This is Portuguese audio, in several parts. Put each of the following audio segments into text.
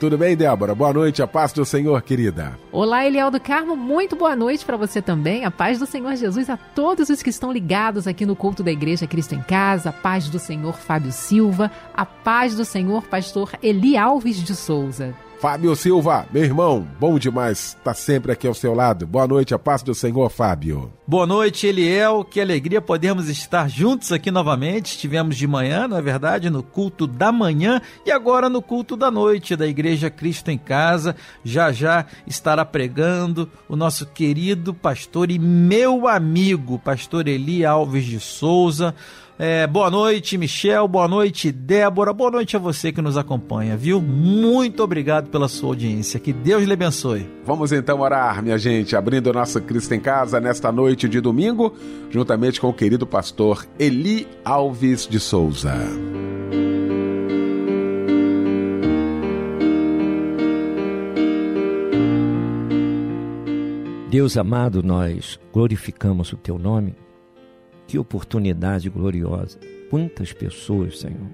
tudo bem, Débora? Boa noite, a paz do Senhor, querida. Olá, Eliel do Carmo, muito boa noite para você também. A paz do Senhor Jesus a todos os que estão ligados aqui no culto da Igreja Cristo em Casa. A paz do Senhor Fábio Silva. A paz do Senhor Pastor Eli Alves de Souza. Fábio Silva, meu irmão, bom demais estar tá sempre aqui ao seu lado. Boa noite, a paz do Senhor, Fábio. Boa noite, Eliel. Que alegria podermos estar juntos aqui novamente. Estivemos de manhã, na é verdade, no culto da manhã e agora no culto da noite da Igreja Cristo em Casa. Já já estará pregando o nosso querido pastor e meu amigo, pastor Eli Alves de Souza é, boa noite, Michel. Boa noite, Débora. Boa noite a você que nos acompanha, viu? Muito obrigado pela sua audiência. Que Deus lhe abençoe. Vamos então orar, minha gente, abrindo o nosso Cristo em Casa nesta noite de domingo, juntamente com o querido pastor Eli Alves de Souza. Deus amado, nós glorificamos o teu nome que oportunidade gloriosa. Quantas pessoas, Senhor,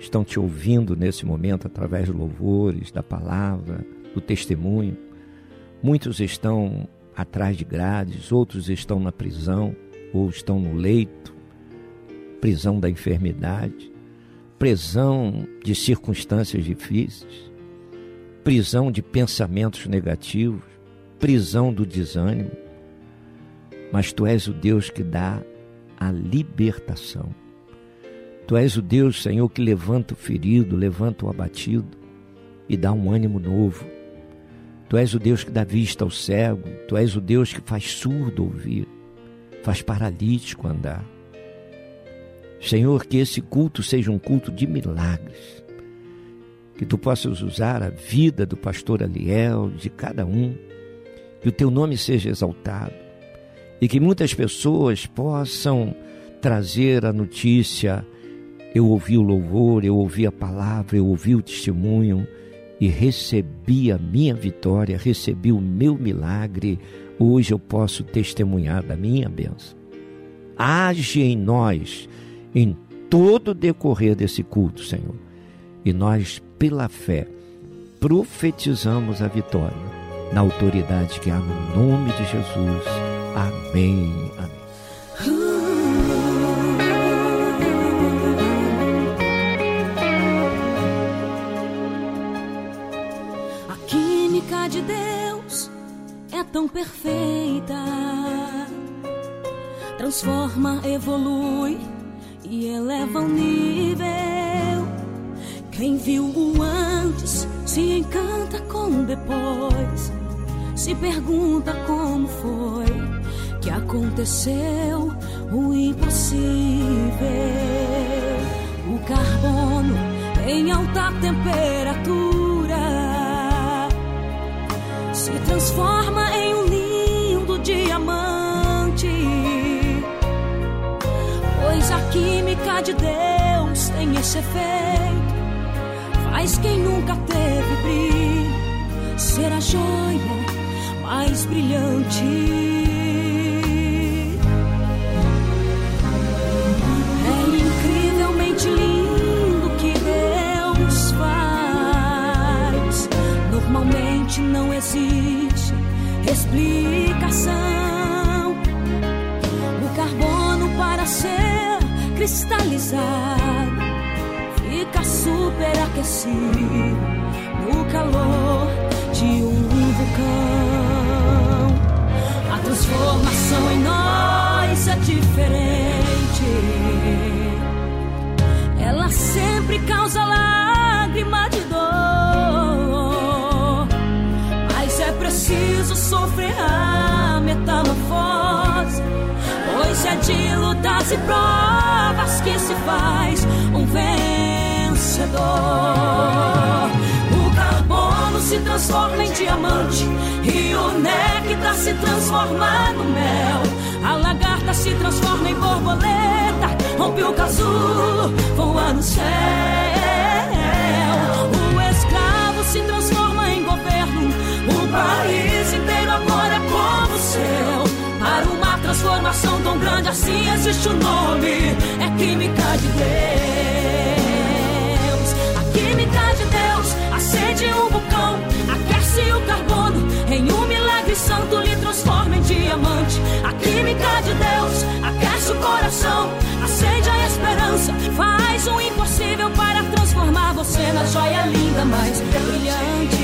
estão te ouvindo nesse momento através de louvores, da palavra, do testemunho. Muitos estão atrás de grades, outros estão na prisão ou estão no leito, prisão da enfermidade, prisão de circunstâncias difíceis, prisão de pensamentos negativos, prisão do desânimo. Mas tu és o Deus que dá a libertação. Tu és o Deus, Senhor, que levanta o ferido, levanta o abatido e dá um ânimo novo. Tu és o Deus que dá vista ao cego, tu és o Deus que faz surdo ouvir, faz paralítico andar. Senhor, que esse culto seja um culto de milagres, que tu possas usar a vida do pastor Aliel, de cada um, que o teu nome seja exaltado e que muitas pessoas possam trazer a notícia. Eu ouvi o louvor, eu ouvi a palavra, eu ouvi o testemunho e recebi a minha vitória, recebi o meu milagre. Hoje eu posso testemunhar da minha bênção. Age em nós em todo o decorrer desse culto, Senhor. E nós, pela fé, profetizamos a vitória na autoridade que há no nome de Jesus Amém. Amém. A química de Deus é tão perfeita. Transforma, evolui e eleva o nível. Quem viu o antes se encanta com o depois. Se pergunta como foi que aconteceu o impossível. O carbono em alta temperatura se transforma em um lindo diamante. Pois a química de Deus tem esse efeito, faz quem nunca teve brilho ser a joia mais brilhante. Normalmente existe explicação. O carbono para ser cristalizado fica superaquecido no calor de um vulcão. A transformação em nós é diferente. De lutas e provas que se faz um vencedor. O carbono se transforma em diamante e o néctar se transforma no mel. A lagarta se transforma em borboleta, rompe o casulo, voa no céu. O escravo se transforma em governo, o país inteiro agora é povo seu. Para uma transformação tão grande assim existe o um nome, é química de Deus. A química de Deus acende um vulcão, aquece o carbono, em um milagre santo lhe transforma em diamante. A química de Deus aquece o coração, acende a esperança, faz o impossível para transformar você na joia linda mais brilhante.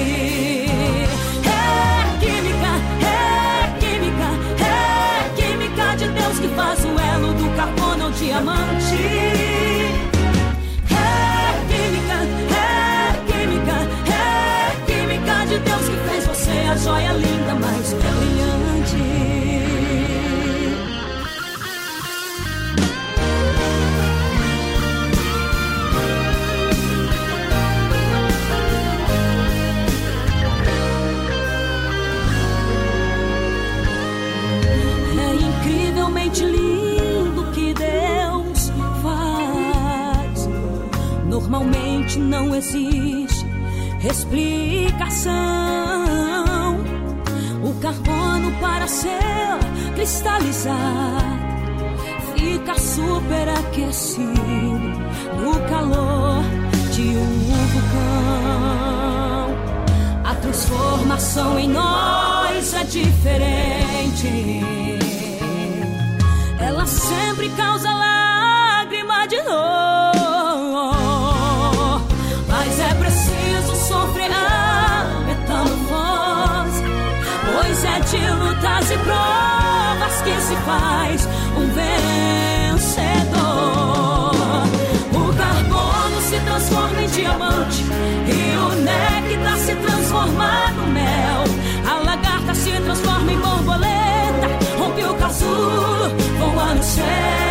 Deus que faz o elo do carbono ao diamante. É química, é química, é química de Deus que fez você a joia linda mais brilhante. Normalmente não existe explicação. O carbono para ser cristalizado fica superaquecido no calor de um vulcão. A transformação em nós é diferente. Ela sempre causa lágrima de dor. Lutas e provas que se faz um vencedor. O carbono se transforma em diamante e o néctar se transforma no mel. A lagarta se transforma em borboleta, rompe o casulo, voa no céu.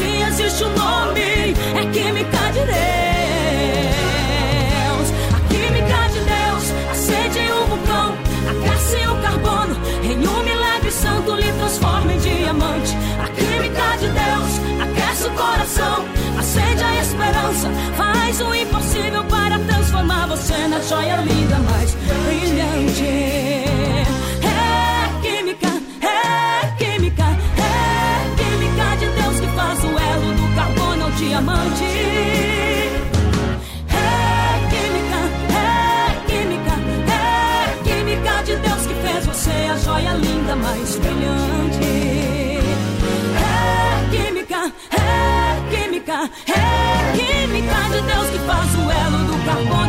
Assim existe um nome, é química de Deus. A química de Deus acende o vulcão, aquece o carbono, em um milagre santo lhe transforma em diamante. A química de Deus aquece o coração, acende a esperança, faz o impossível para transformar você na joia linda mais brilhante. Diamante. É química, é química, é química de Deus que fez você a joia linda mais brilhante. É química, é química, é química de Deus que faz o elo do carbono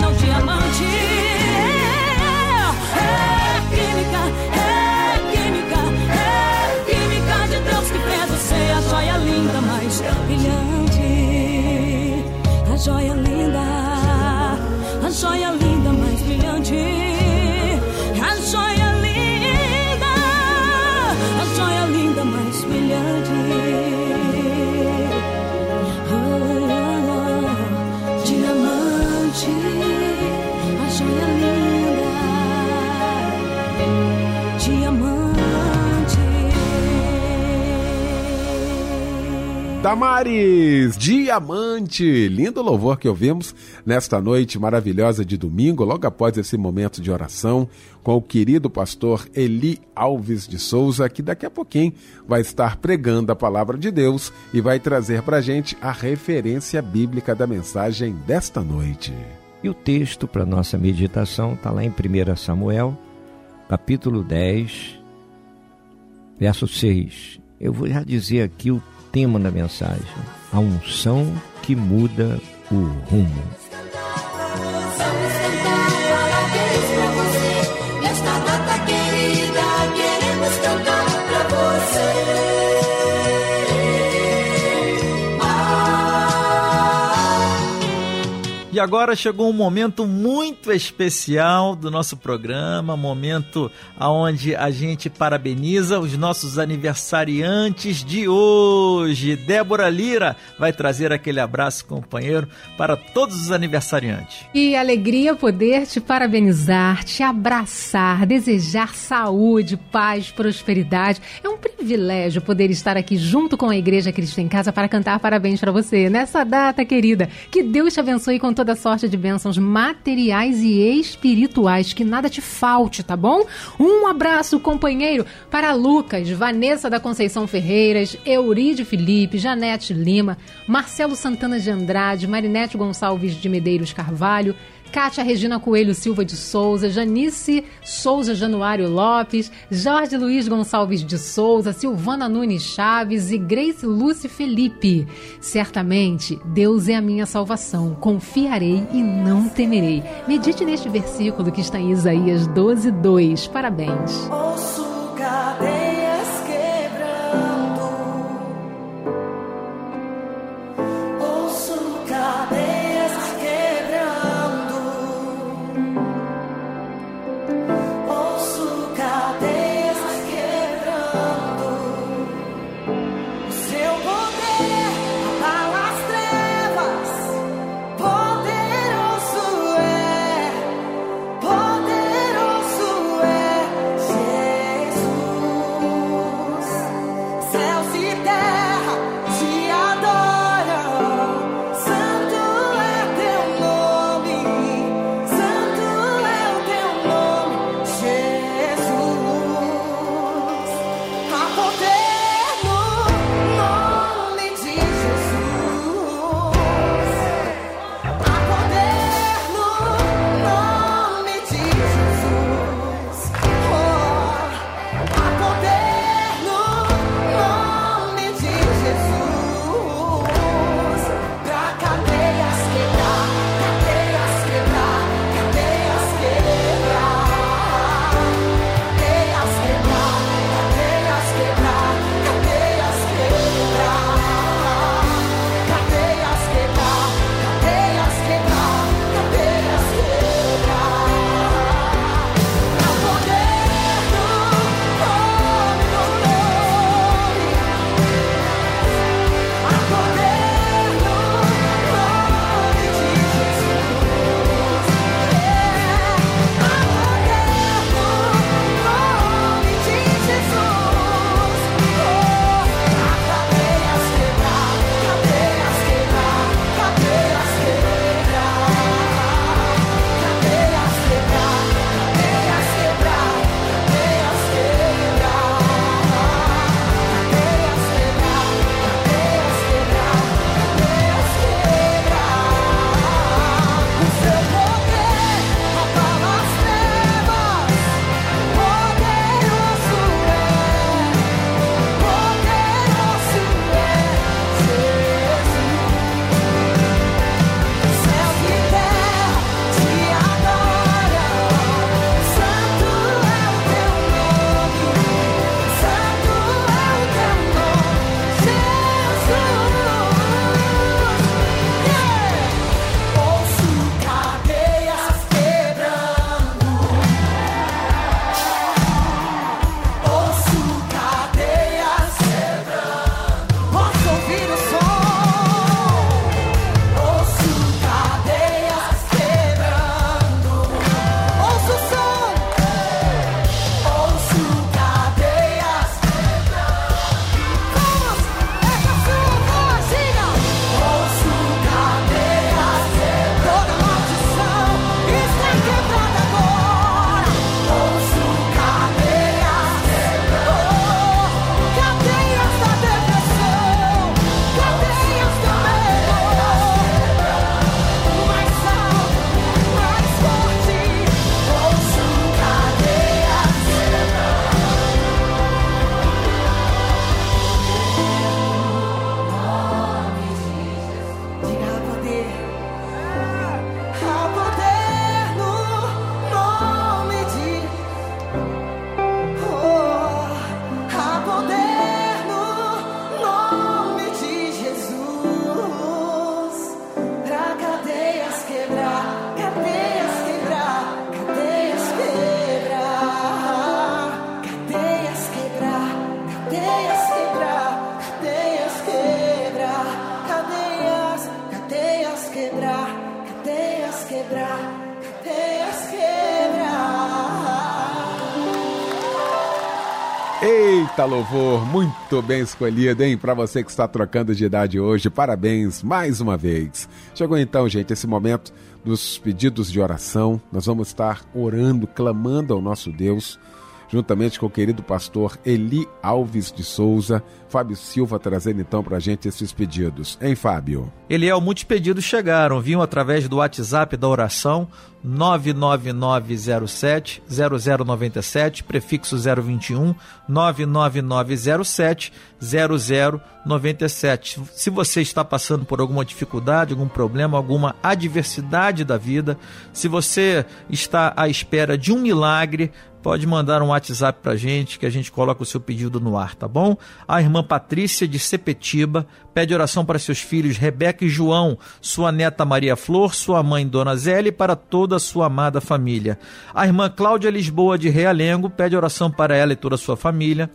Damares, Diamante, lindo louvor que ouvimos nesta noite maravilhosa de domingo, logo após esse momento de oração, com o querido pastor Eli Alves de Souza, que daqui a pouquinho vai estar pregando a palavra de Deus e vai trazer para gente a referência bíblica da mensagem desta noite. E o texto para nossa meditação está lá em 1 Samuel, capítulo 10, verso 6. Eu vou já dizer aqui o tema da mensagem: a unção que muda o rumo. Agora chegou um momento muito especial do nosso programa, momento aonde a gente parabeniza os nossos aniversariantes de hoje. Débora Lira vai trazer aquele abraço companheiro para todos os aniversariantes. E alegria poder te parabenizar, te abraçar, desejar saúde, paz, prosperidade. É um privilégio poder estar aqui junto com a Igreja Cristo em Casa para cantar parabéns para você nessa data querida. Que Deus te abençoe com toda sorte de bênçãos materiais e espirituais. Que nada te falte, tá bom? Um abraço, companheiro, para Lucas, Vanessa da Conceição Ferreiras, Euride Felipe, Janete Lima, Marcelo Santana de Andrade, Marinete Gonçalves de Medeiros Carvalho, Kátia Regina Coelho Silva de Souza, Janice Souza Januário Lopes, Jorge Luiz Gonçalves de Souza, Silvana Nunes Chaves e Grace Lúcia Felipe. Certamente, Deus é a minha salvação. Confiarei e não temerei. Medite neste versículo que está em Isaías 12, 2. Parabéns. Ouço cadeias louvor, muito bem escolhido, hein? Para você que está trocando de idade hoje, parabéns mais uma vez. Chegou então, gente, esse momento dos pedidos de oração. Nós vamos estar orando, clamando ao nosso Deus juntamente com o querido pastor Eli Alves de Souza. Fábio Silva trazendo então para a gente esses pedidos. Hein, Fábio? Eliel, muitos pedidos chegaram, vinham através do WhatsApp da oração 99907 0097, prefixo 021 99907 0097. Se você está passando por alguma dificuldade, algum problema, alguma adversidade da vida, se você está à espera de um milagre, pode mandar um WhatsApp para gente que a gente coloca o seu pedido no ar, tá bom? A irmã Patrícia de Sepetiba pede oração para seus filhos Rebeca e João, sua neta Maria Flor, sua mãe Dona Zélia e para toda a sua amada família. A irmã Cláudia Lisboa de Realengo pede oração para ela e toda a sua família.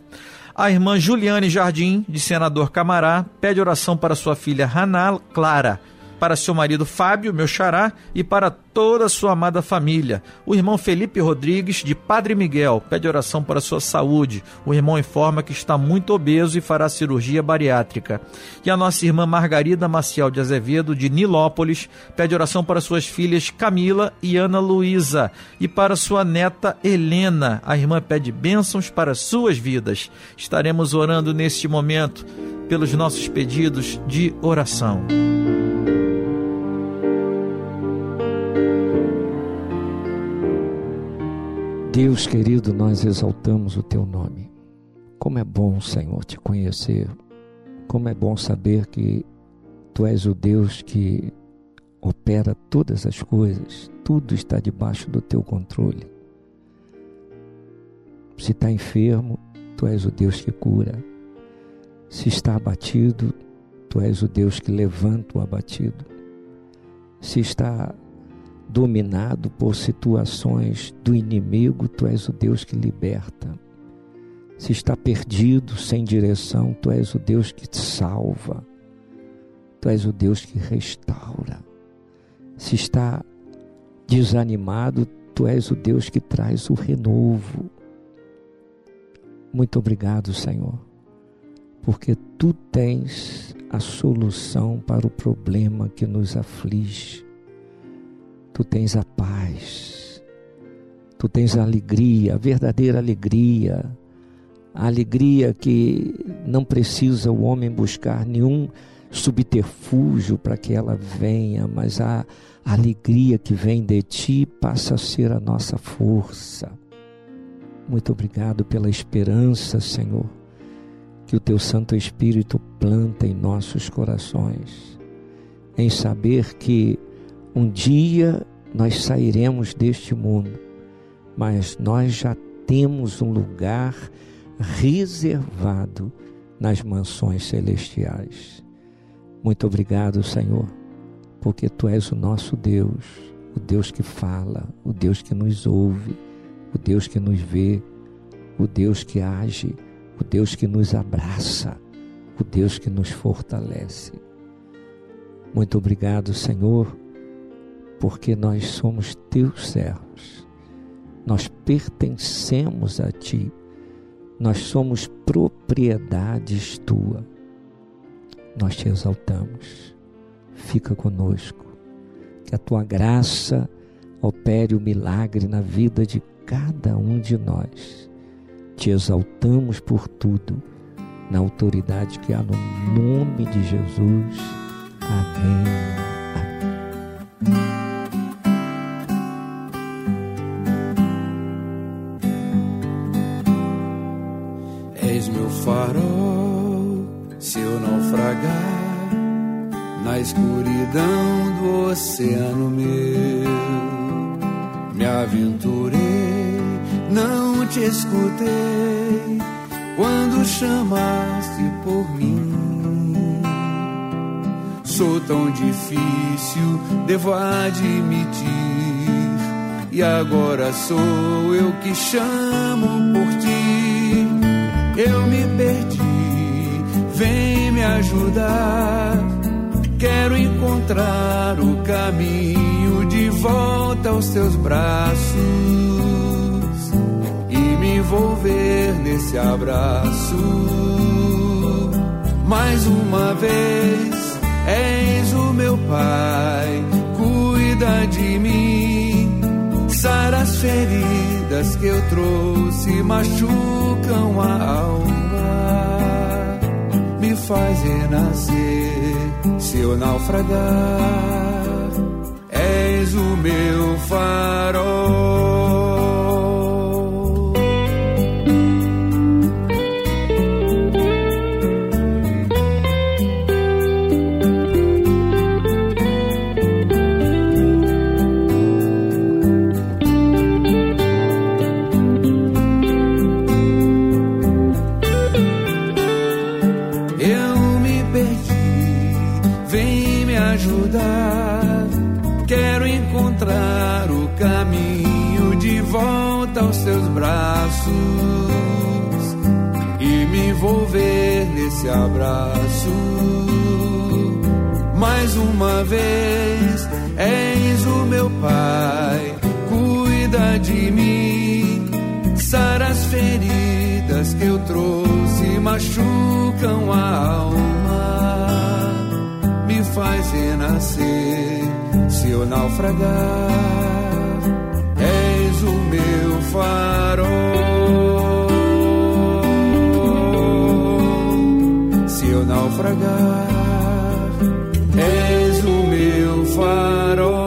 A irmã Juliane Jardim, de Senador Camará, pede oração para sua filha Haná Clara para seu marido Fábio, meu xará, e para toda a sua amada família. O irmão Felipe Rodrigues, de Padre Miguel, pede oração para sua saúde. O irmão informa que está muito obeso e fará cirurgia bariátrica. E a nossa irmã Margarida Maciel de Azevedo, de Nilópolis, pede oração para suas filhas Camila e Ana Luísa. E para sua neta Helena, a irmã pede bênçãos para suas vidas. Estaremos orando neste momento pelos nossos pedidos de oração. Deus querido, nós exaltamos o teu nome. Como é bom, Senhor, te conhecer. Como é bom saber que tu és o Deus que opera todas as coisas, tudo está debaixo do teu controle. Se está enfermo, tu és o Deus que cura. Se está abatido, tu és o Deus que levanta o abatido. Se está dominado por situações do inimigo, tu és o Deus que liberta. Se está perdido, sem direção, tu és o Deus que te salva. Tu és o Deus que restaura. Se está desanimado, tu és o Deus que traz o renovo. Muito obrigado, Senhor, porque tu tens a solução para o problema que nos aflige tu tens a paz, tu tens a alegria, a verdadeira alegria, a alegria que não precisa o homem buscar nenhum subterfúgio para que ela venha, mas a alegria que vem de ti passa a ser a nossa força. Muito obrigado pela esperança, Senhor, que o teu Santo Espírito planta em nossos corações, em saber que um dia nós sairemos deste mundo, mas nós já temos um lugar reservado nas mansões celestiais. Muito obrigado, Senhor, porque Tu és o nosso Deus, o Deus que fala, o Deus que nos ouve, o Deus que nos vê, o Deus que age, o Deus que nos abraça, o Deus que nos fortalece. Muito obrigado, Senhor porque nós somos teus servos, nós pertencemos a ti, nós somos propriedades tua. Nós te exaltamos, fica conosco, que a tua graça opere o milagre na vida de cada um de nós. Te exaltamos por tudo, na autoridade que há no nome de Jesus. Amém. farol escuridão do oceano meu. Me aventurei, não te escutei quando chamaste por mim. Sou tão difícil, devo admitir. E agora sou eu que chamo por ti eu me perdi, vem me ajudar. Quero encontrar o caminho de volta aos teus braços e me envolver nesse abraço. Mais uma vez, és o meu Pai, cuida de mim. Sara as feridas que eu trouxe, machucam a alma. Faz renascer se eu naufragar. És o meu farol. Caminho de volta aos teus braços e me envolver nesse abraço. Mais uma vez, és o meu Pai, cuida de mim, sara as feridas que eu trouxe, machucam a alma, me faz renascer se eu naufragar. Farol. Se eu naufragar, és o meu farol.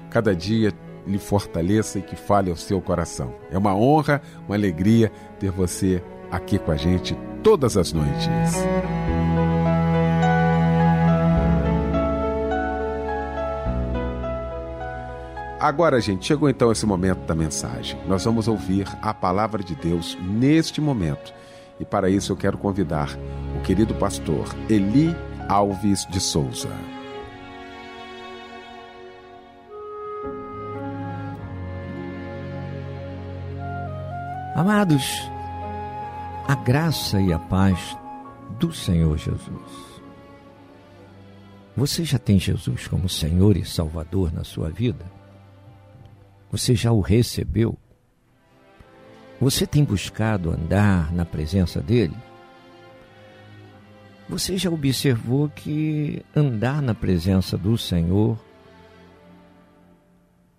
cada dia, lhe fortaleça e que fale ao seu coração. É uma honra, uma alegria ter você aqui com a gente todas as noites. Agora, gente, chegou então esse momento da mensagem. Nós vamos ouvir a palavra de Deus neste momento. E para isso eu quero convidar o querido pastor Eli Alves de Souza. Amados, a graça e a paz do Senhor Jesus. Você já tem Jesus como Senhor e Salvador na sua vida? Você já o recebeu? Você tem buscado andar na presença dele? Você já observou que andar na presença do Senhor,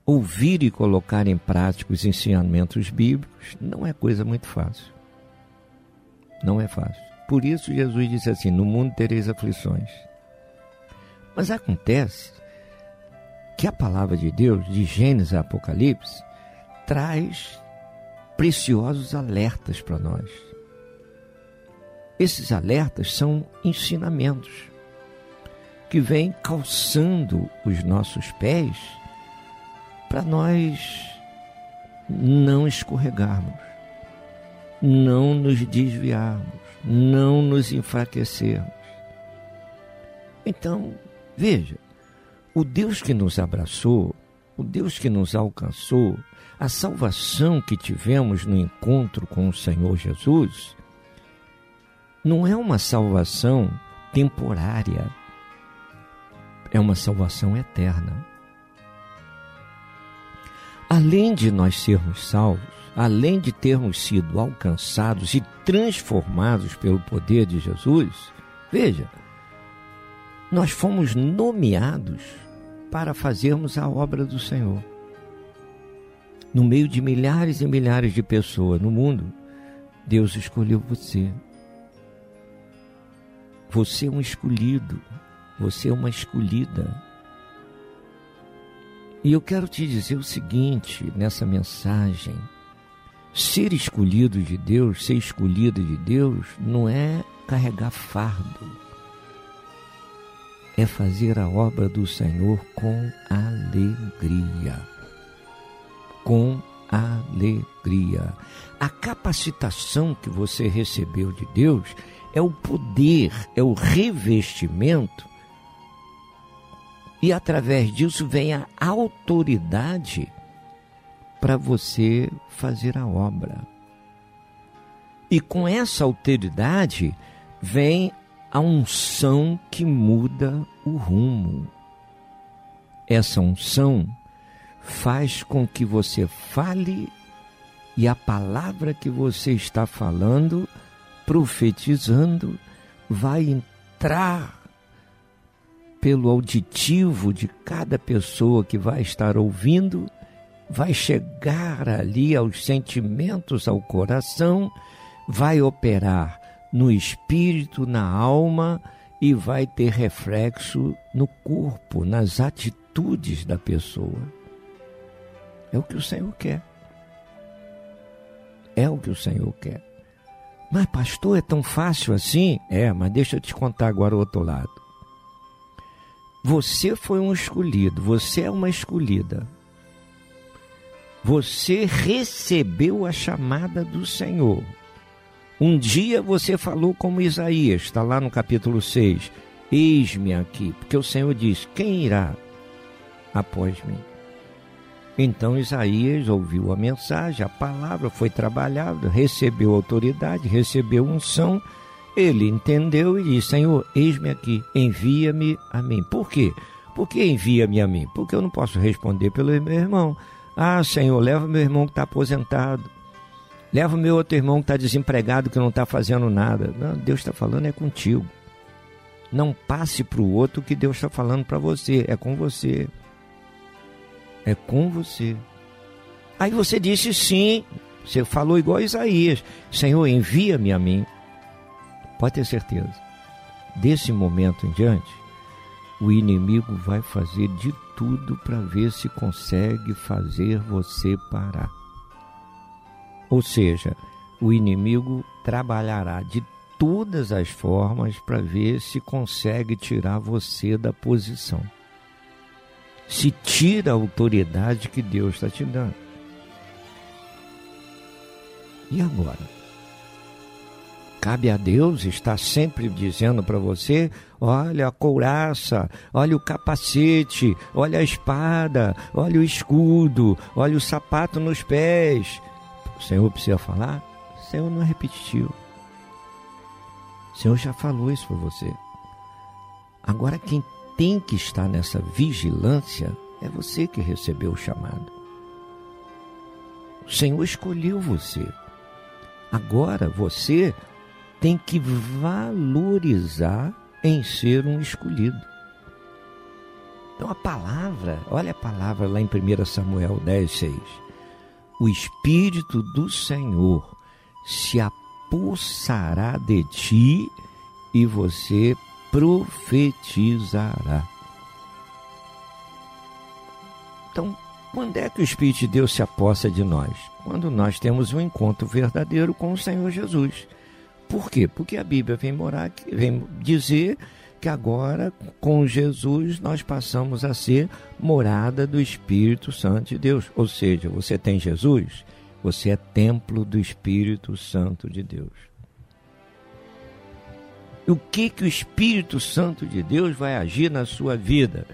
ouvir e colocar em prática os ensinamentos bíblicos, não é coisa muito fácil. Não é fácil. Por isso Jesus disse assim: No mundo tereis aflições. Mas acontece que a palavra de Deus, de Gênesis a Apocalipse, traz preciosos alertas para nós. Esses alertas são ensinamentos que vêm calçando os nossos pés para nós não escorregarmos, não nos desviarmos, não nos enfraquecermos. Então, veja, o Deus que nos abraçou, o Deus que nos alcançou, a salvação que tivemos no encontro com o Senhor Jesus, não é uma salvação temporária, é uma salvação eterna. Além de nós sermos salvos, além de termos sido alcançados e transformados pelo poder de Jesus, veja, nós fomos nomeados para fazermos a obra do Senhor. No meio de milhares e milhares de pessoas no mundo, Deus escolheu você. Você é um escolhido, você é uma escolhida. E eu quero te dizer o seguinte nessa mensagem: ser escolhido de Deus, ser escolhido de Deus, não é carregar fardo, é fazer a obra do Senhor com alegria. Com alegria. A capacitação que você recebeu de Deus é o poder, é o revestimento, e através disso vem a autoridade para você fazer a obra. E com essa autoridade vem a unção que muda o rumo. Essa unção faz com que você fale e a palavra que você está falando, profetizando, vai entrar pelo auditivo de cada pessoa que vai estar ouvindo, vai chegar ali aos sentimentos, ao coração, vai operar no espírito, na alma e vai ter reflexo no corpo, nas atitudes da pessoa. É o que o Senhor quer. É o que o Senhor quer. Mas, pastor, é tão fácil assim? É, mas deixa eu te contar agora o outro lado. Você foi um escolhido, você é uma escolhida. Você recebeu a chamada do Senhor. Um dia você falou como Isaías, está lá no capítulo 6. Eis-me aqui, porque o Senhor diz: Quem irá após mim? Então Isaías ouviu a mensagem, a palavra foi trabalhada, recebeu autoridade, recebeu unção. Ele entendeu e disse: Senhor, eis-me aqui, envia-me a mim. Por quê? Por que envia-me a mim? Porque eu não posso responder pelo meu irmão. Ah, Senhor, leva meu irmão que está aposentado. Leva meu outro irmão que está desempregado, que não está fazendo nada. Não, Deus está falando é contigo. Não passe para o outro que Deus está falando para você. É com você. É com você. Aí você disse sim. Você falou igual a Isaías: Senhor, envia-me a mim. Pode ter certeza. Desse momento em diante, o inimigo vai fazer de tudo para ver se consegue fazer você parar. Ou seja, o inimigo trabalhará de todas as formas para ver se consegue tirar você da posição. Se tira a autoridade que Deus está te dando. E agora? Cabe a Deus estar sempre dizendo para você: olha a couraça, olha o capacete, olha a espada, olha o escudo, olha o sapato nos pés. O Senhor precisa falar? O Senhor não é repetitivo. O Senhor já falou isso para você. Agora, quem tem que estar nessa vigilância é você que recebeu o chamado. O Senhor escolheu você. Agora você tem que valorizar em ser um escolhido. Então a palavra, olha a palavra lá em 1 Samuel 10, 6 o Espírito do Senhor se apossará de ti e você profetizará. Então, quando é que o Espírito de Deus se apossa de nós? Quando nós temos um encontro verdadeiro com o Senhor Jesus. Por quê? Porque a Bíblia vem morar vem dizer que agora, com Jesus, nós passamos a ser morada do Espírito Santo de Deus. Ou seja, você tem Jesus, você é templo do Espírito Santo de Deus. O que, que o Espírito Santo de Deus vai agir na sua vida?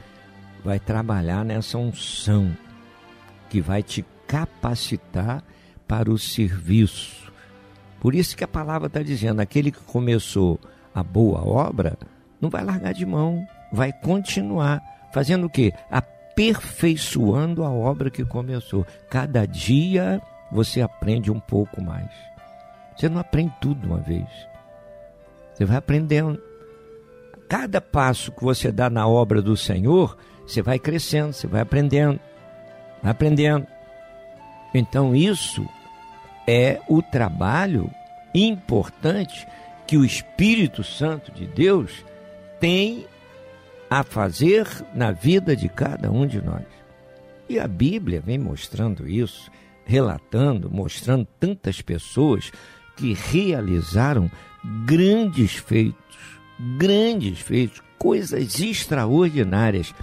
Vai trabalhar nessa unção que vai te capacitar para o serviço. Por isso que a palavra está dizendo: aquele que começou a boa obra não vai largar de mão, vai continuar fazendo o quê? Aperfeiçoando a obra que começou. Cada dia você aprende um pouco mais. Você não aprende tudo uma vez. Você vai aprendendo. Cada passo que você dá na obra do Senhor, você vai crescendo, você vai aprendendo, vai aprendendo. Então isso é o trabalho importante que o Espírito Santo de Deus tem a fazer na vida de cada um de nós. E a Bíblia vem mostrando isso, relatando, mostrando tantas pessoas que realizaram grandes feitos, grandes feitos, coisas extraordinárias.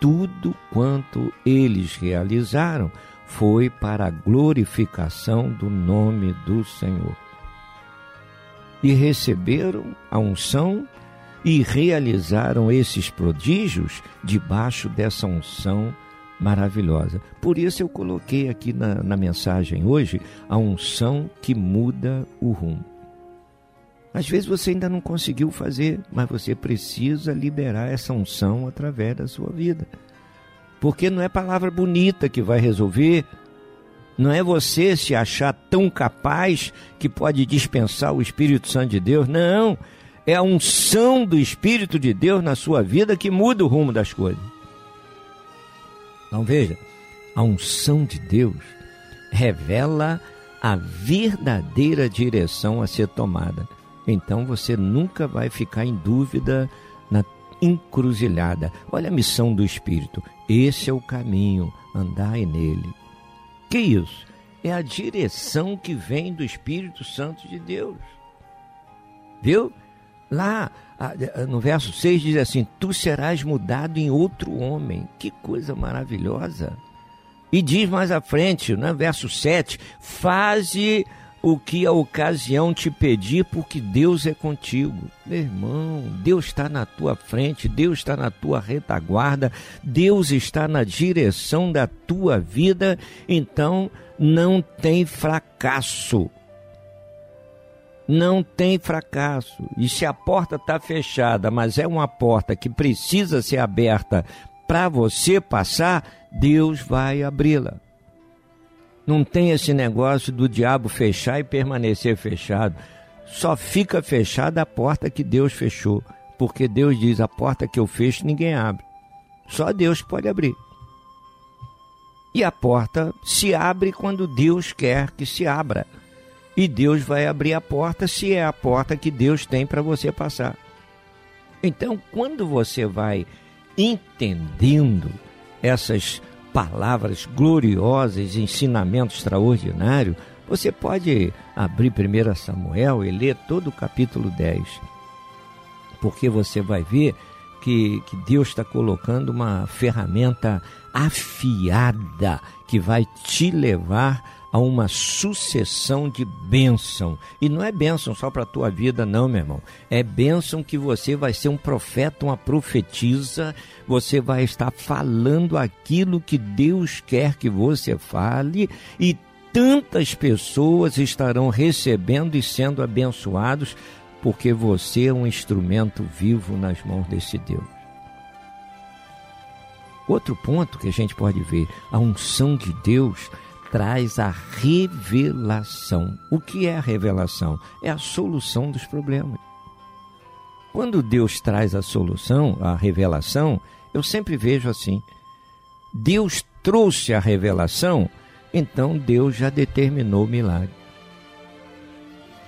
Tudo quanto eles realizaram foi para a glorificação do nome do Senhor. E receberam a unção e realizaram esses prodígios debaixo dessa unção maravilhosa. Por isso eu coloquei aqui na, na mensagem hoje a unção que muda o rumo. Às vezes você ainda não conseguiu fazer, mas você precisa liberar essa unção através da sua vida. Porque não é palavra bonita que vai resolver, não é você se achar tão capaz que pode dispensar o Espírito Santo de Deus, não. É a unção do Espírito de Deus na sua vida que muda o rumo das coisas. Então veja, a unção de Deus revela a verdadeira direção a ser tomada. Então você nunca vai ficar em dúvida na encruzilhada. Olha a missão do Espírito. Esse é o caminho, andai nele. Que isso? É a direção que vem do Espírito Santo de Deus. Viu? Lá no verso 6 diz assim: Tu serás mudado em outro homem. Que coisa maravilhosa. E diz mais à frente, no verso 7, faze o que a ocasião te pedir, porque Deus é contigo. Meu irmão, Deus está na tua frente, Deus está na tua retaguarda, Deus está na direção da tua vida, então não tem fracasso não tem fracasso. E se a porta está fechada, mas é uma porta que precisa ser aberta para você passar, Deus vai abri-la. Não tem esse negócio do diabo fechar e permanecer fechado. Só fica fechada a porta que Deus fechou. Porque Deus diz: a porta que eu fecho ninguém abre. Só Deus pode abrir. E a porta se abre quando Deus quer que se abra e Deus vai abrir a porta se é a porta que Deus tem para você passar. Então, quando você vai entendendo essas palavras gloriosas, ensinamento extraordinário, você pode abrir 1 Samuel e ler todo o capítulo 10. Porque você vai ver que, que Deus está colocando uma ferramenta afiada que vai te levar a uma sucessão de bênção. E não é bênção só para a tua vida, não, meu irmão. É bênção que você vai ser um profeta, uma profetisa, você vai estar falando aquilo que Deus quer que você fale e tantas pessoas estarão recebendo e sendo abençoados porque você é um instrumento vivo nas mãos desse Deus. Outro ponto que a gente pode ver, a unção de Deus traz a revelação. O que é a revelação? É a solução dos problemas. Quando Deus traz a solução, a revelação, eu sempre vejo assim: Deus trouxe a revelação, então Deus já determinou o milagre.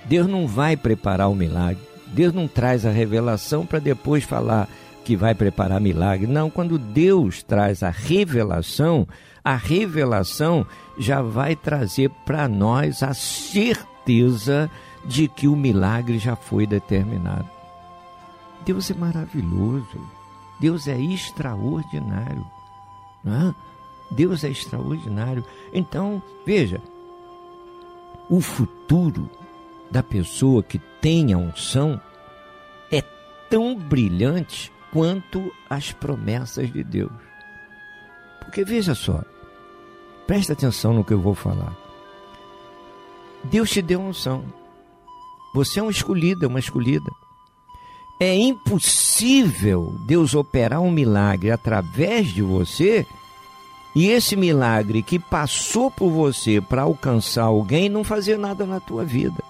Deus não vai preparar o milagre. Deus não traz a revelação para depois falar que vai preparar milagre. Não, quando Deus traz a revelação, a revelação já vai trazer para nós a certeza de que o milagre já foi determinado. Deus é maravilhoso, Deus é extraordinário. É? Deus é extraordinário. Então, veja, o futuro da pessoa que tem a unção é tão brilhante quanto as promessas de Deus. Porque veja só, Presta atenção no que eu vou falar. Deus te deu unção. Você é um escolhido, é uma escolhida. É impossível Deus operar um milagre através de você e esse milagre que passou por você para alcançar alguém não fazer nada na tua vida.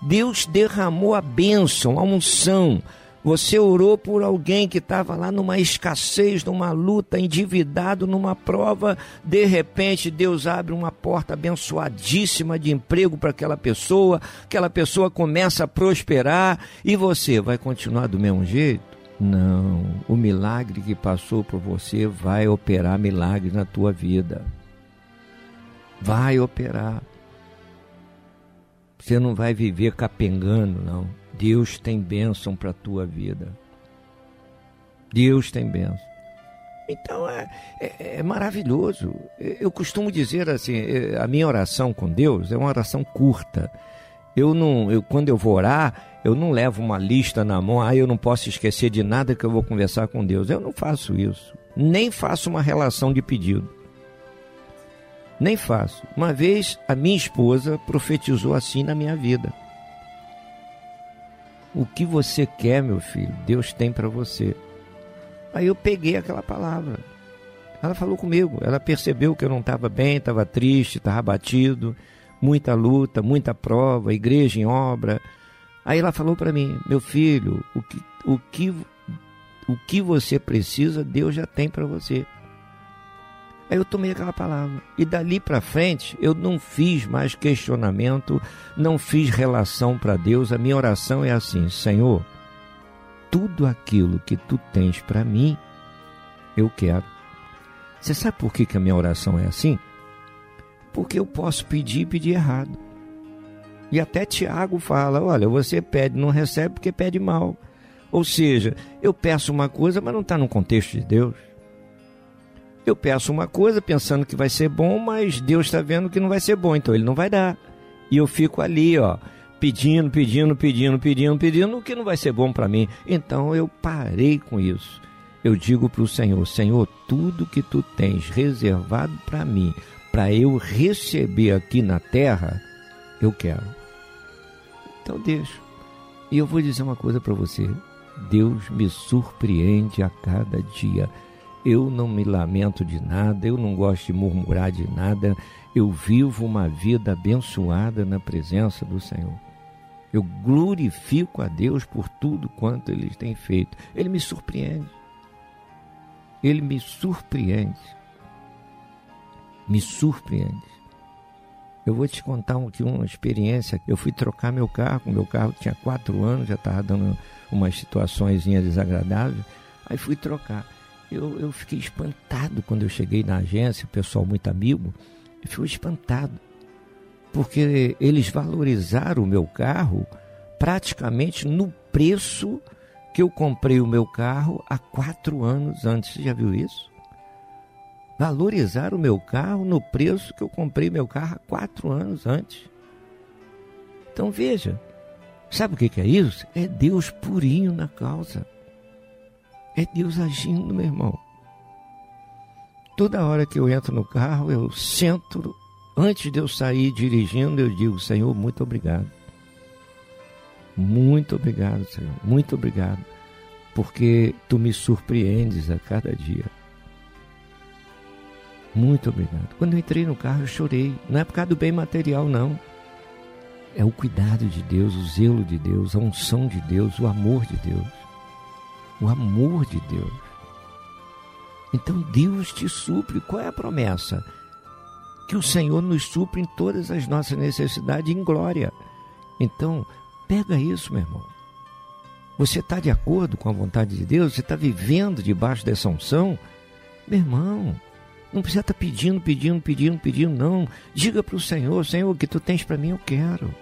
Deus derramou a bênção, a unção, você orou por alguém que estava lá numa escassez, numa luta, endividado, numa prova. De repente, Deus abre uma porta abençoadíssima de emprego para aquela pessoa. Aquela pessoa começa a prosperar e você vai continuar do mesmo jeito? Não. o milagre que passou por você vai operar milagre na tua vida. Vai operar. Você não vai viver capengando, não. Deus tem bênção para a tua vida. Deus tem bênção. Então é, é, é, maravilhoso. Eu costumo dizer assim: é, a minha oração com Deus é uma oração curta. Eu não, eu, quando eu vou orar, eu não levo uma lista na mão, ah, eu não posso esquecer de nada que eu vou conversar com Deus. Eu não faço isso. Nem faço uma relação de pedido. Nem faço. Uma vez a minha esposa profetizou assim na minha vida. O que você quer, meu filho, Deus tem para você. Aí eu peguei aquela palavra. Ela falou comigo. Ela percebeu que eu não estava bem, estava triste, estava abatido, muita luta, muita prova, igreja em obra. Aí ela falou para mim: meu filho, o que, o que, o que você precisa, Deus já tem para você. Aí eu tomei aquela palavra. E dali para frente, eu não fiz mais questionamento, não fiz relação para Deus. A minha oração é assim: Senhor, tudo aquilo que tu tens para mim, eu quero. Você sabe por que, que a minha oração é assim? Porque eu posso pedir e pedir errado. E até Tiago fala: olha, você pede, não recebe porque pede mal. Ou seja, eu peço uma coisa, mas não está no contexto de Deus. Eu peço uma coisa pensando que vai ser bom, mas Deus está vendo que não vai ser bom, então Ele não vai dar. E eu fico ali, ó, pedindo, pedindo, pedindo, pedindo, pedindo, o que não vai ser bom para mim. Então eu parei com isso. Eu digo para o Senhor: Senhor, tudo que tu tens reservado para mim, para eu receber aqui na terra, eu quero. Então deixo. E eu vou dizer uma coisa para você: Deus me surpreende a cada dia. Eu não me lamento de nada, eu não gosto de murmurar de nada. Eu vivo uma vida abençoada na presença do Senhor. Eu glorifico a Deus por tudo quanto Ele tem feito. Ele me surpreende. Ele me surpreende. Me surpreende. Eu vou te contar aqui uma experiência. Eu fui trocar meu carro, meu carro tinha quatro anos, já estava dando umas situações desagradáveis. Aí fui trocar. Eu, eu fiquei espantado quando eu cheguei na agência, o pessoal muito amigo, eu fiquei espantado porque eles valorizaram o meu carro praticamente no preço que eu comprei o meu carro há quatro anos antes. Você já viu isso? Valorizaram o meu carro no preço que eu comprei meu carro há quatro anos antes. Então veja, sabe o que é isso? É Deus purinho na causa. É Deus agindo, meu irmão. Toda hora que eu entro no carro, eu sento Antes de eu sair dirigindo, eu digo: Senhor, muito obrigado. Muito obrigado, Senhor. Muito obrigado. Porque tu me surpreendes a cada dia. Muito obrigado. Quando eu entrei no carro, eu chorei. Não é por causa do bem material, não. É o cuidado de Deus, o zelo de Deus, a unção de Deus, o amor de Deus. O amor de Deus. Então Deus te supre. Qual é a promessa? que o Senhor nos supre em todas as nossas necessidades em glória. Então, pega isso, meu irmão. Você está de acordo com a vontade de Deus? Você está vivendo debaixo dessa unção? Meu irmão, não precisa estar tá pedindo, pedindo, pedindo, pedindo, não. Diga para o Senhor, Senhor, o que tu tens para mim eu quero.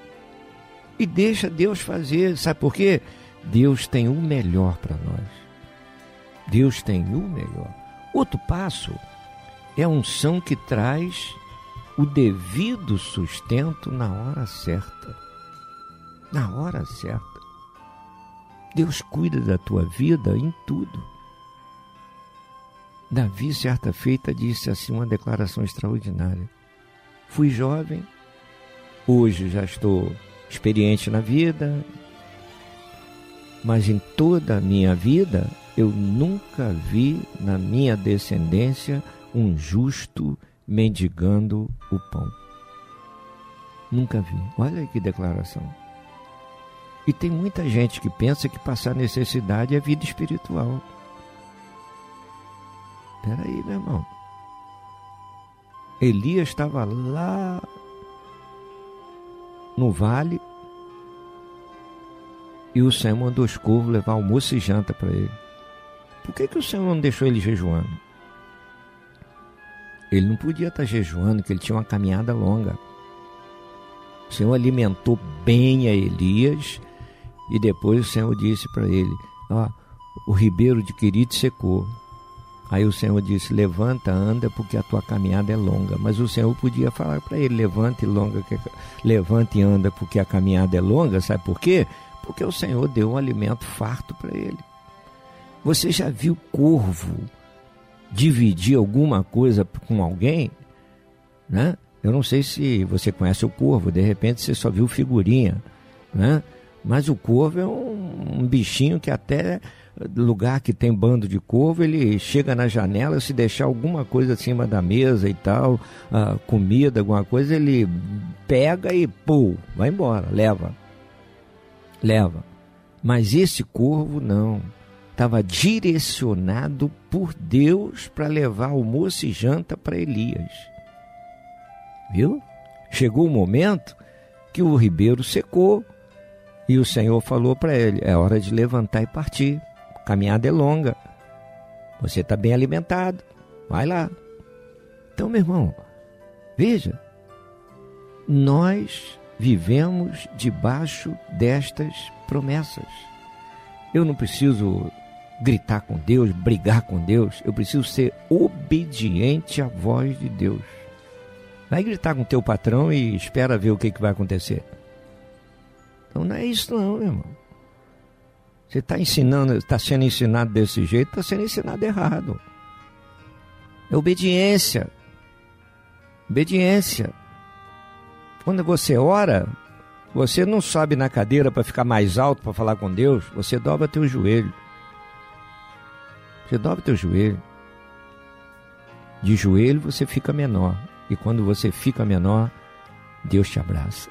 E deixa Deus fazer. Sabe por quê? Deus tem o melhor para nós. Deus tem o melhor. Outro passo é a unção que traz o devido sustento na hora certa. Na hora certa. Deus cuida da tua vida em tudo. Davi, certa feita, disse assim uma declaração extraordinária. Fui jovem, hoje já estou experiente na vida, mas em toda a minha vida eu nunca vi na minha descendência um justo mendigando o pão. Nunca vi. Olha que declaração. E tem muita gente que pensa que passar necessidade é vida espiritual. Peraí, meu irmão. Elias estava lá no vale e o Senhor mandou os corvos levar almoço e janta para ele. por que, que o Senhor não deixou ele jejuando? Ele não podia estar jejuando, porque ele tinha uma caminhada longa. O Senhor alimentou bem a Elias e depois o Senhor disse para ele: Ó, o ribeiro de Querite secou. Aí o Senhor disse: Levanta, anda, porque a tua caminhada é longa. Mas o Senhor podia falar para ele: Levante, longa, que... levante e anda, porque a caminhada é longa. Sabe por quê? Porque o Senhor deu um alimento farto para ele. Você já viu corvo dividir alguma coisa com alguém? Né? Eu não sei se você conhece o corvo, de repente você só viu figurinha, né? Mas o corvo é um, um bichinho que até lugar que tem bando de corvo, ele chega na janela, se deixar alguma coisa acima da mesa e tal, uh, comida, alguma coisa, ele pega e pô, vai embora, leva. Leva. Mas esse corvo não. Estava direcionado por Deus para levar almoço e janta para Elias. Viu? Chegou o momento que o ribeiro secou e o Senhor falou para ele: é hora de levantar e partir. A caminhada é longa. Você está bem alimentado. Vai lá. Então, meu irmão, veja, nós vivemos debaixo destas promessas. Eu não preciso gritar com Deus, brigar com Deus, eu preciso ser obediente à voz de Deus. Vai gritar com teu patrão e espera ver o que, que vai acontecer. Então não é isso não, meu irmão. Você está ensinando, está sendo ensinado desse jeito, está sendo ensinado errado. É obediência. Obediência. Quando você ora, você não sobe na cadeira para ficar mais alto para falar com Deus, você dobra teu joelho. Você dobra teu joelho. De joelho você fica menor. E quando você fica menor, Deus te abraça.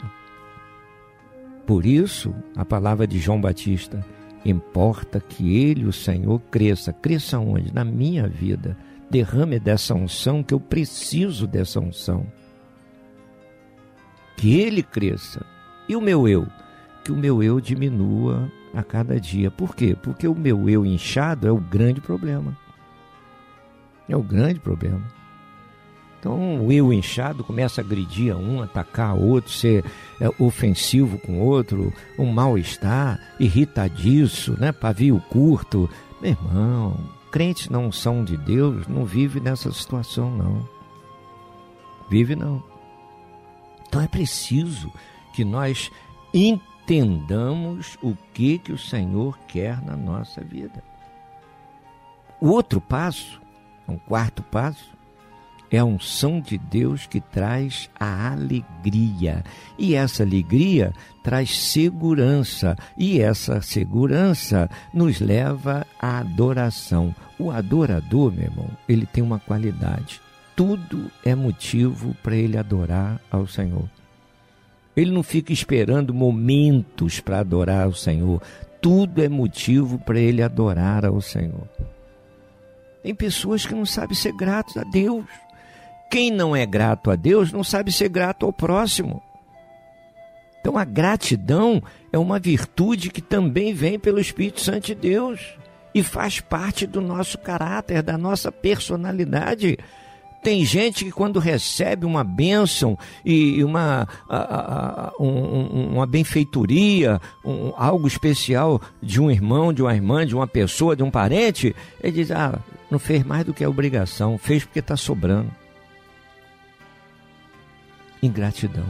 Por isso, a palavra de João Batista, importa que ele, o Senhor, cresça. Cresça onde? Na minha vida. Derrame dessa unção, que eu preciso dessa unção. Que ele cresça. E o meu eu? Que o meu eu diminua a cada dia. Por quê? Porque o meu eu inchado é o grande problema. É o grande problema. Então o eu inchado começa a agredir a um, atacar o outro, ser é, ofensivo com o outro, um mal-estar, irritadiço, né? pavio curto. Meu irmão, crentes não são de Deus, não vive nessa situação não. Vive não. Então é preciso que nós entendamos o que que o Senhor quer na nossa vida. O outro passo, um quarto passo, é a unção de Deus que traz a alegria. E essa alegria traz segurança. E essa segurança nos leva à adoração. O adorador, meu irmão, ele tem uma qualidade. Tudo é motivo para ele adorar ao Senhor. Ele não fica esperando momentos para adorar ao Senhor. Tudo é motivo para ele adorar ao Senhor. Tem pessoas que não sabem ser gratos a Deus. Quem não é grato a Deus não sabe ser grato ao próximo. Então a gratidão é uma virtude que também vem pelo Espírito Santo de Deus e faz parte do nosso caráter, da nossa personalidade. Tem gente que quando recebe uma bênção e uma, um, uma benfeitoria, um, algo especial de um irmão, de uma irmã, de uma pessoa, de um parente, ele diz: Ah, não fez mais do que a obrigação, fez porque está sobrando ingratidão.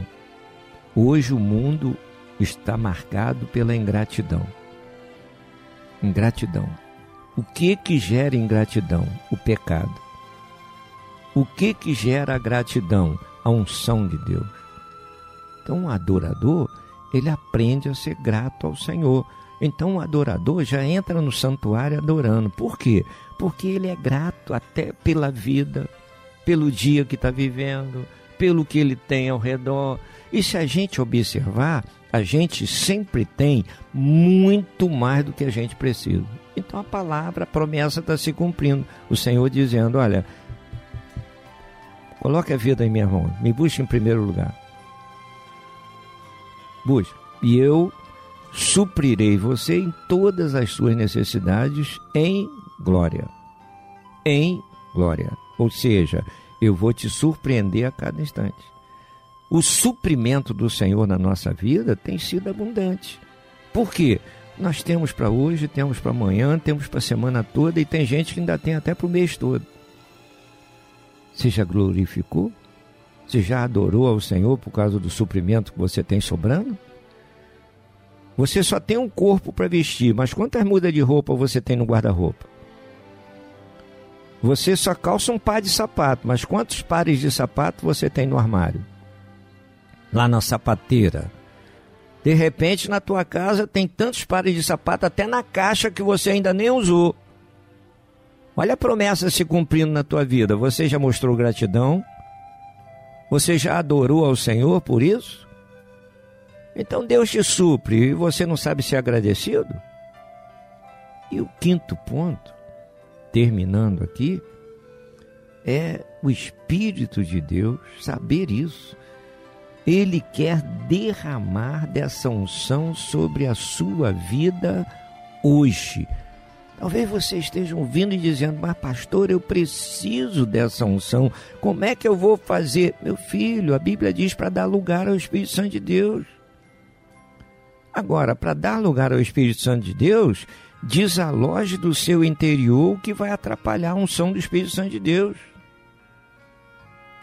Hoje o mundo está marcado pela ingratidão. Ingratidão. O que que gera ingratidão? O pecado. O que que gera a gratidão? A unção de Deus. Então, o adorador, ele aprende a ser grato ao Senhor. Então, o adorador já entra no santuário adorando. Por quê? Porque ele é grato até pela vida, pelo dia que está vivendo, pelo que ele tem ao redor. E se a gente observar, a gente sempre tem muito mais do que a gente precisa. Então a palavra, a promessa está se cumprindo. O Senhor dizendo: Olha, coloque a vida em minha mão, me busque em primeiro lugar. Busque. E eu suprirei você em todas as suas necessidades em glória. Em glória. Ou seja, eu vou te surpreender a cada instante. O suprimento do Senhor na nossa vida tem sido abundante. Por quê? Nós temos para hoje, temos para amanhã, temos para a semana toda e tem gente que ainda tem até para o mês todo. Você já glorificou? Você já adorou ao Senhor por causa do suprimento que você tem sobrando? Você só tem um corpo para vestir, mas quantas mudas de roupa você tem no guarda-roupa? Você só calça um par de sapato, mas quantos pares de sapato você tem no armário? Lá na sapateira. De repente, na tua casa tem tantos pares de sapato até na caixa que você ainda nem usou. Olha a promessa se cumprindo na tua vida. Você já mostrou gratidão? Você já adorou ao Senhor por isso? Então Deus te supre e você não sabe ser agradecido? E o quinto ponto, terminando aqui, é o Espírito de Deus saber isso. Ele quer derramar dessa unção sobre a sua vida hoje. Talvez você esteja ouvindo e dizendo, mas pastor, eu preciso dessa unção. Como é que eu vou fazer? Meu filho, a Bíblia diz para dar lugar ao Espírito Santo de Deus. Agora, para dar lugar ao Espírito Santo de Deus, desaloje do seu interior o que vai atrapalhar a unção do Espírito Santo de Deus.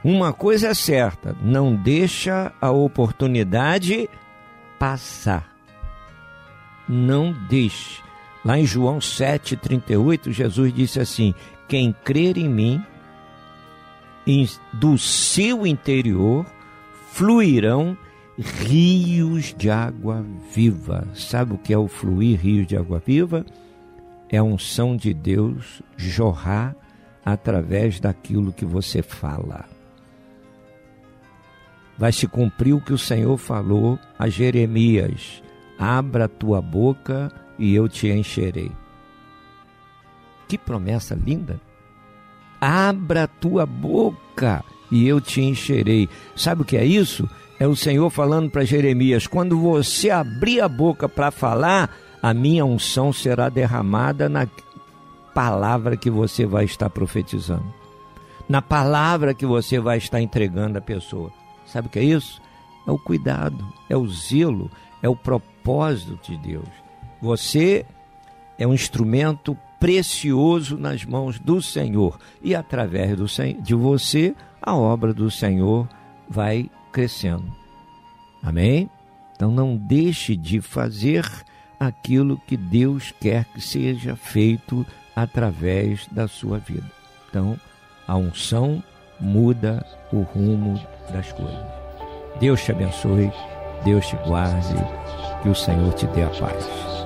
Uma coisa é certa, não deixa a oportunidade passar. Não deixe. Lá em João 7,38, Jesus disse assim: Quem crer em mim, do seu interior fluirão rios de água viva. Sabe o que é o fluir rios de água viva? É a unção de Deus jorrar através daquilo que você fala vai se cumprir o que o Senhor falou a Jeremias: abra a tua boca e eu te encherei. Que promessa linda! Abra a tua boca e eu te encherei. Sabe o que é isso? É o Senhor falando para Jeremias: quando você abrir a boca para falar, a minha unção será derramada na palavra que você vai estar profetizando, na palavra que você vai estar entregando à pessoa. Sabe o que é isso? É o cuidado, é o zelo, é o propósito de Deus. Você é um instrumento precioso nas mãos do Senhor e através do, de você a obra do Senhor vai crescendo. Amém? Então não deixe de fazer aquilo que Deus quer que seja feito através da sua vida. Então, a unção muda o rumo das coisas. Deus te abençoe, Deus te guarde, que o Senhor te dê a paz.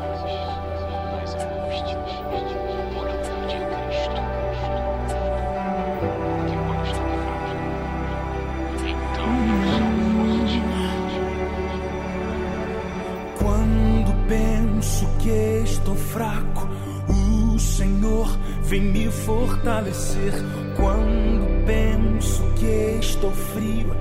Vem me fortalecer. Quando penso que estou frio,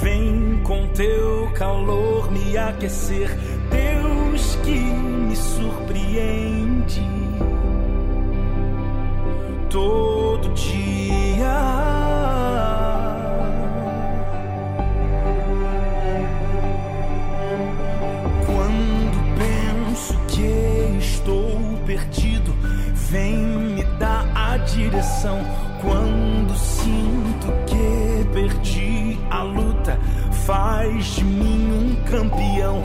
vem com teu calor me aquecer. Deus que me surpreende todo dia. Faz de mim um campeão.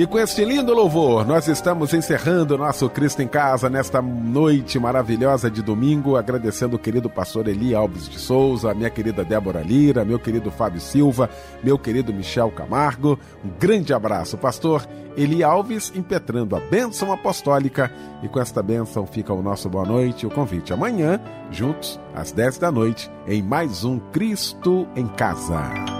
E com este lindo louvor, nós estamos encerrando o nosso Cristo em Casa nesta noite maravilhosa de domingo, agradecendo o querido pastor Eli Alves de Souza, a minha querida Débora Lira, meu querido Fábio Silva, meu querido Michel Camargo. Um grande abraço, pastor Eli Alves, impetrando a bênção apostólica. E com esta bênção fica o nosso boa noite e o convite amanhã, juntos, às 10 da noite, em mais um Cristo em Casa.